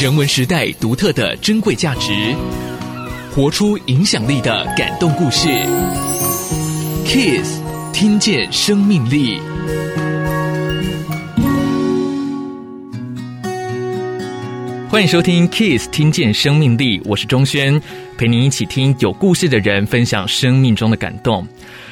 人文时代独特的珍贵价值，活出影响力的感动故事。Kiss 听见生命力。欢迎收听 Kiss 听见生命力，我是钟轩，陪您一起听有故事的人分享生命中的感动。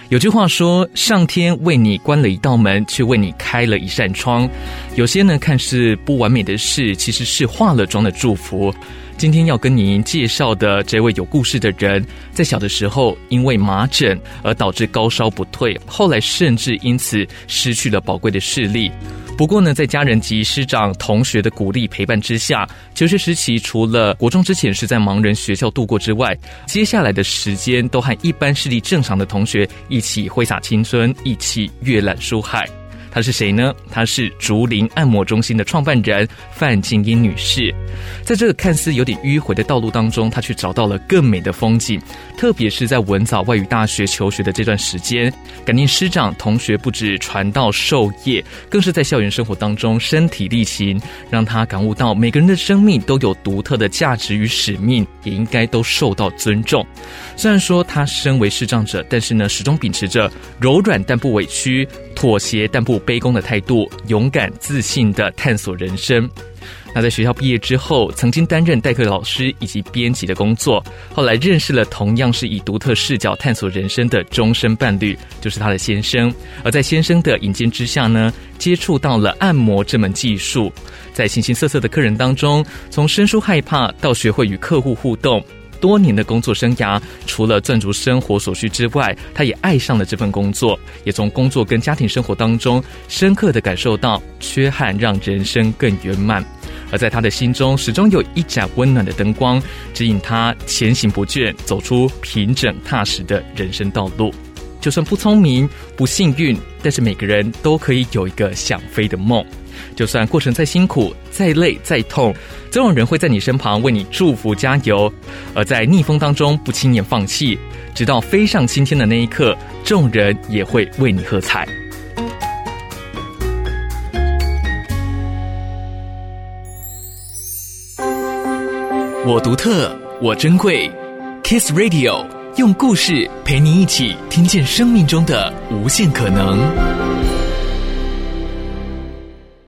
有句话说：“上天为你关了一道门，却为你开了一扇窗。”有些呢，看似不完美的事，其实是化了妆的祝福。今天要跟您介绍的这位有故事的人，在小的时候因为麻疹而导致高烧不退，后来甚至因此失去了宝贵的视力。不过呢，在家人及师长、同学的鼓励陪伴之下，求学时期除了国中之前是在盲人学校度过之外，接下来的时间都和一般视力正常的同学一起挥洒青春，一起阅览书海。她是谁呢？她是竹林按摩中心的创办人范静英女士。在这个看似有点迂回的道路当中，她却找到了更美的风景。特别是在文藻外语大学求学的这段时间，感念师长同学不止传道授业，更是在校园生活当中身体力行，让她感悟到每个人的生命都有独特的价值与使命，也应该都受到尊重。虽然说她身为视障者，但是呢，始终秉持着柔软但不委屈。妥协但不卑躬的态度，勇敢自信地探索人生。那在学校毕业之后，曾经担任代课老师以及编辑的工作。后来认识了同样是以独特视角探索人生的终身伴侣，就是他的先生。而在先生的引荐之下呢，接触到了按摩这门技术。在形形色色的客人当中，从生疏害怕到学会与客户互动。多年的工作生涯，除了赚足生活所需之外，他也爱上了这份工作，也从工作跟家庭生活当中深刻的感受到缺憾让人生更圆满。而在他的心中，始终有一盏温暖的灯光，指引他前行不倦，走出平整踏实的人生道路。就算不聪明、不幸运，但是每个人都可以有一个想飞的梦。就算过程再辛苦、再累、再痛，总有人会在你身旁为你祝福加油。而在逆风当中不轻言放弃，直到飞上青天的那一刻，众人也会为你喝彩。我独特，我珍贵。Kiss Radio 用故事陪您一起听见生命中的无限可能。